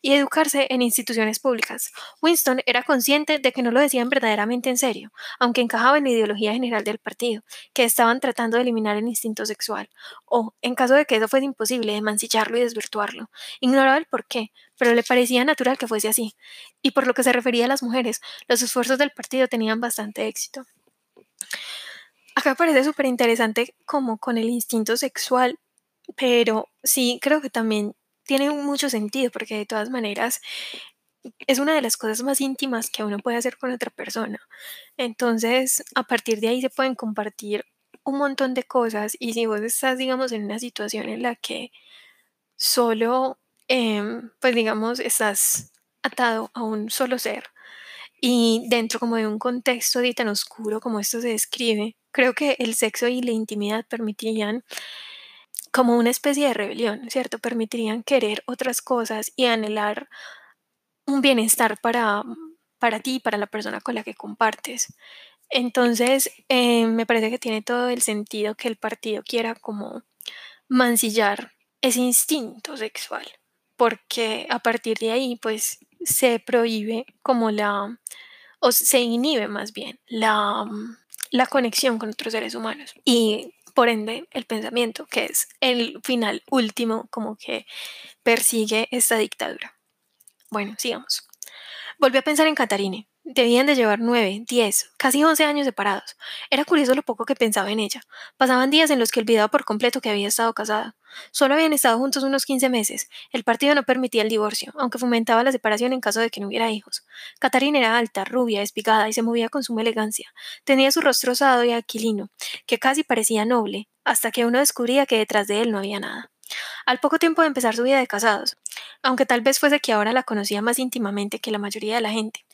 y educarse en instituciones públicas. Winston era consciente de que no lo decían verdaderamente en serio, aunque encajaba en la ideología general del partido, que estaban tratando de eliminar el instinto sexual, o, en caso de que eso fuese imposible, de mancillarlo y desvirtuarlo. Ignoraba el por qué, pero le parecía natural que fuese así. Y por lo que se refería a las mujeres, los esfuerzos del partido tenían bastante éxito. Acá parece súper interesante como con el instinto sexual, pero sí creo que también tiene mucho sentido porque de todas maneras es una de las cosas más íntimas que uno puede hacer con otra persona. Entonces, a partir de ahí se pueden compartir un montón de cosas y si vos estás, digamos, en una situación en la que solo, em, pues digamos, estás atado a un solo ser y dentro como de un contexto de tan oscuro como esto se describe, creo que el sexo y la intimidad permitirían como una especie de rebelión, ¿cierto? Permitirían querer otras cosas y anhelar un bienestar para, para ti, para la persona con la que compartes. Entonces, eh, me parece que tiene todo el sentido que el partido quiera como mancillar ese instinto sexual, porque a partir de ahí, pues, se prohíbe como la, o se inhibe más bien, la, la conexión con otros seres humanos. Y por ende el pensamiento, que es el final último como que persigue esta dictadura. Bueno, sigamos. Volvió a pensar en Catarine. Debían de llevar nueve, diez, casi once años separados. Era curioso lo poco que pensaba en ella. Pasaban días en los que olvidaba por completo que había estado casada. Solo habían estado juntos unos quince meses. El partido no permitía el divorcio, aunque fomentaba la separación en caso de que no hubiera hijos. Catarina era alta, rubia, espigada y se movía con suma elegancia. Tenía su rostro osado y aquilino, que casi parecía noble, hasta que uno descubría que detrás de él no había nada. Al poco tiempo de empezar su vida de casados, aunque tal vez fuese que ahora la conocía más íntimamente que la mayoría de la gente.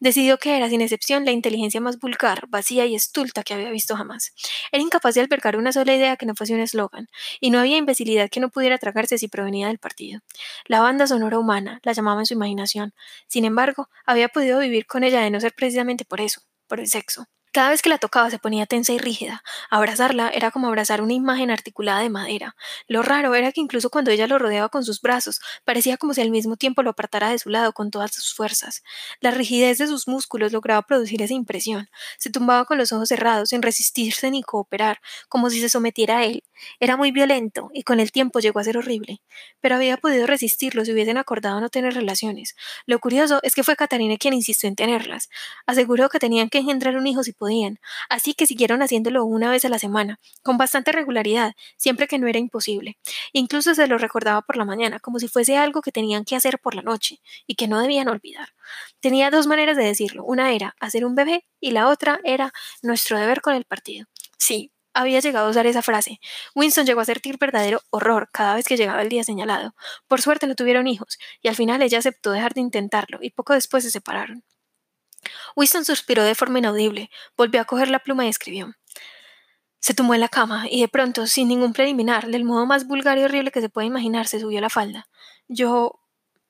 Decidió que era, sin excepción, la inteligencia más vulgar, vacía y estulta que había visto jamás. Era incapaz de albergar una sola idea que no fuese un eslogan, y no había imbecilidad que no pudiera tragarse si provenía del partido. La banda sonora humana la llamaba en su imaginación. Sin embargo, había podido vivir con ella de no ser precisamente por eso, por el sexo. Cada vez que la tocaba se ponía tensa y rígida. Abrazarla era como abrazar una imagen articulada de madera. Lo raro era que incluso cuando ella lo rodeaba con sus brazos, parecía como si al mismo tiempo lo apartara de su lado con todas sus fuerzas. La rigidez de sus músculos lograba producir esa impresión. Se tumbaba con los ojos cerrados, sin resistirse ni cooperar, como si se sometiera a él. Era muy violento y con el tiempo llegó a ser horrible. Pero había podido resistirlo si hubiesen acordado no tener relaciones. Lo curioso es que fue Catarina quien insistió en tenerlas. Aseguró que tenían que engendrar un hijo si podían, así que siguieron haciéndolo una vez a la semana, con bastante regularidad, siempre que no era imposible. Incluso se lo recordaba por la mañana, como si fuese algo que tenían que hacer por la noche, y que no debían olvidar. Tenía dos maneras de decirlo, una era hacer un bebé y la otra era nuestro deber con el partido. Sí, había llegado a usar esa frase. Winston llegó a sentir verdadero horror cada vez que llegaba el día señalado. Por suerte no tuvieron hijos, y al final ella aceptó dejar de intentarlo, y poco después se separaron. Winston suspiró de forma inaudible, volvió a coger la pluma y escribió. Se tumbó en la cama y de pronto, sin ningún preliminar, del modo más vulgar y horrible que se puede imaginar, se subió la falda. Yo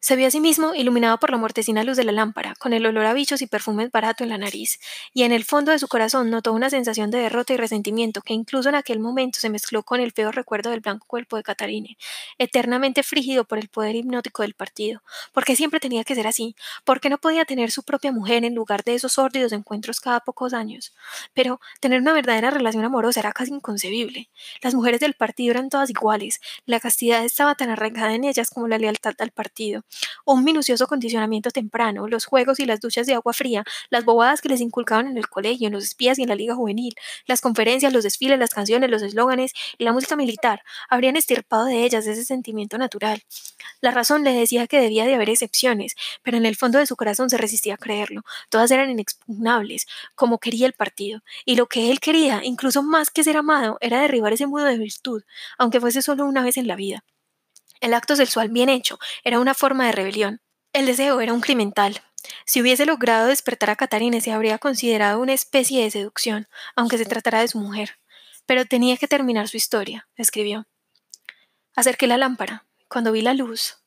se vio a sí mismo iluminado por la mortecina luz de la lámpara, con el olor a bichos y perfumes barato en la nariz, y en el fondo de su corazón notó una sensación de derrota y resentimiento que incluso en aquel momento se mezcló con el feo recuerdo del blanco cuerpo de Catarine, eternamente frígido por el poder hipnótico del partido. ¿Por qué siempre tenía que ser así? ¿Por qué no podía tener su propia mujer en lugar de esos sórdidos encuentros cada pocos años? Pero tener una verdadera relación amorosa era casi inconcebible. Las mujeres del partido eran todas iguales, la castidad estaba tan arraigada en ellas como la lealtad al partido un minucioso condicionamiento temprano, los juegos y las duchas de agua fría, las bobadas que les inculcaban en el colegio, en los espías y en la liga juvenil, las conferencias, los desfiles, las canciones, los eslóganes y la música militar, habrían estirpado de ellas ese sentimiento natural. La razón le decía que debía de haber excepciones, pero en el fondo de su corazón se resistía a creerlo. Todas eran inexpugnables, como quería el partido, y lo que él quería, incluso más que ser amado, era derribar ese mudo de virtud, aunque fuese solo una vez en la vida. El acto sexual bien hecho era una forma de rebelión. El deseo era un criminal. Si hubiese logrado despertar a Catarina se habría considerado una especie de seducción, aunque se tratara de su mujer. Pero tenía que terminar su historia, escribió. Acerqué la lámpara. Cuando vi la luz.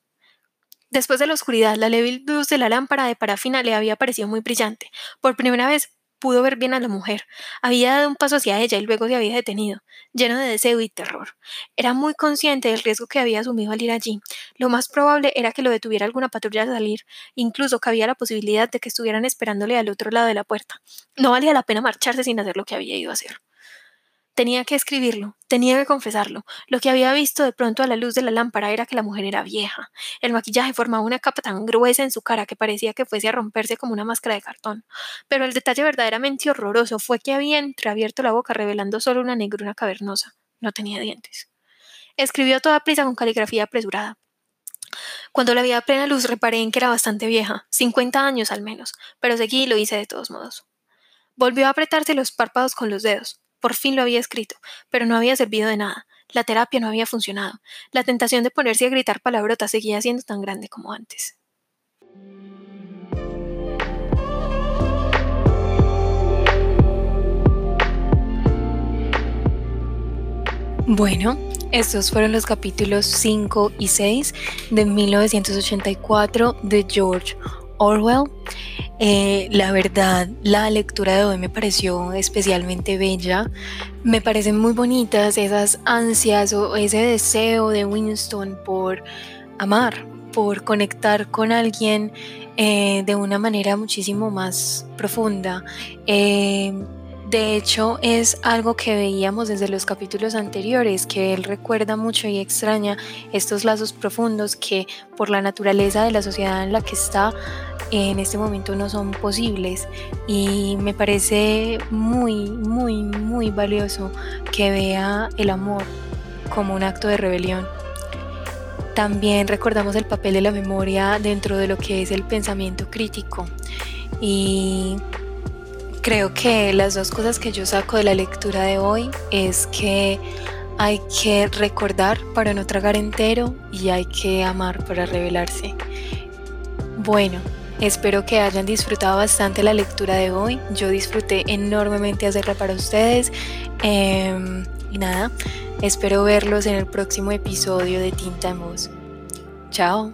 Después de la oscuridad, la leve luz de la lámpara de parafina le había parecido muy brillante. Por primera vez pudo ver bien a la mujer. Había dado un paso hacia ella y luego se había detenido, lleno de deseo y terror. Era muy consciente del riesgo que había asumido al ir allí. Lo más probable era que lo detuviera alguna patrulla al salir, incluso cabía la posibilidad de que estuvieran esperándole al otro lado de la puerta. No valía la pena marcharse sin hacer lo que había ido a hacer. Tenía que escribirlo, tenía que confesarlo. Lo que había visto de pronto a la luz de la lámpara era que la mujer era vieja. El maquillaje formaba una capa tan gruesa en su cara que parecía que fuese a romperse como una máscara de cartón. Pero el detalle verdaderamente horroroso fue que había entreabierto la boca revelando solo una negrura cavernosa. No tenía dientes. Escribió a toda prisa con caligrafía apresurada. Cuando la vi a plena luz reparé en que era bastante vieja, cincuenta años al menos, pero seguí y lo hice de todos modos. Volvió a apretarse los párpados con los dedos. Por fin lo había escrito, pero no había servido de nada. La terapia no había funcionado. La tentación de ponerse a gritar palabrotas seguía siendo tan grande como antes. Bueno, estos fueron los capítulos 5 y 6 de 1984 de George Orwell. Eh, la verdad, la lectura de hoy me pareció especialmente bella. Me parecen muy bonitas esas ansias o ese deseo de Winston por amar, por conectar con alguien eh, de una manera muchísimo más profunda. Eh, de hecho, es algo que veíamos desde los capítulos anteriores, que él recuerda mucho y extraña estos lazos profundos que por la naturaleza de la sociedad en la que está en este momento no son posibles y me parece muy, muy, muy valioso que vea el amor como un acto de rebelión. También recordamos el papel de la memoria dentro de lo que es el pensamiento crítico y creo que las dos cosas que yo saco de la lectura de hoy es que hay que recordar para no tragar entero y hay que amar para revelarse. Bueno, espero que hayan disfrutado bastante la lectura de hoy. Yo disfruté enormemente hacerla para ustedes. Em, y nada, espero verlos en el próximo episodio de Tinta en Voz. Chao.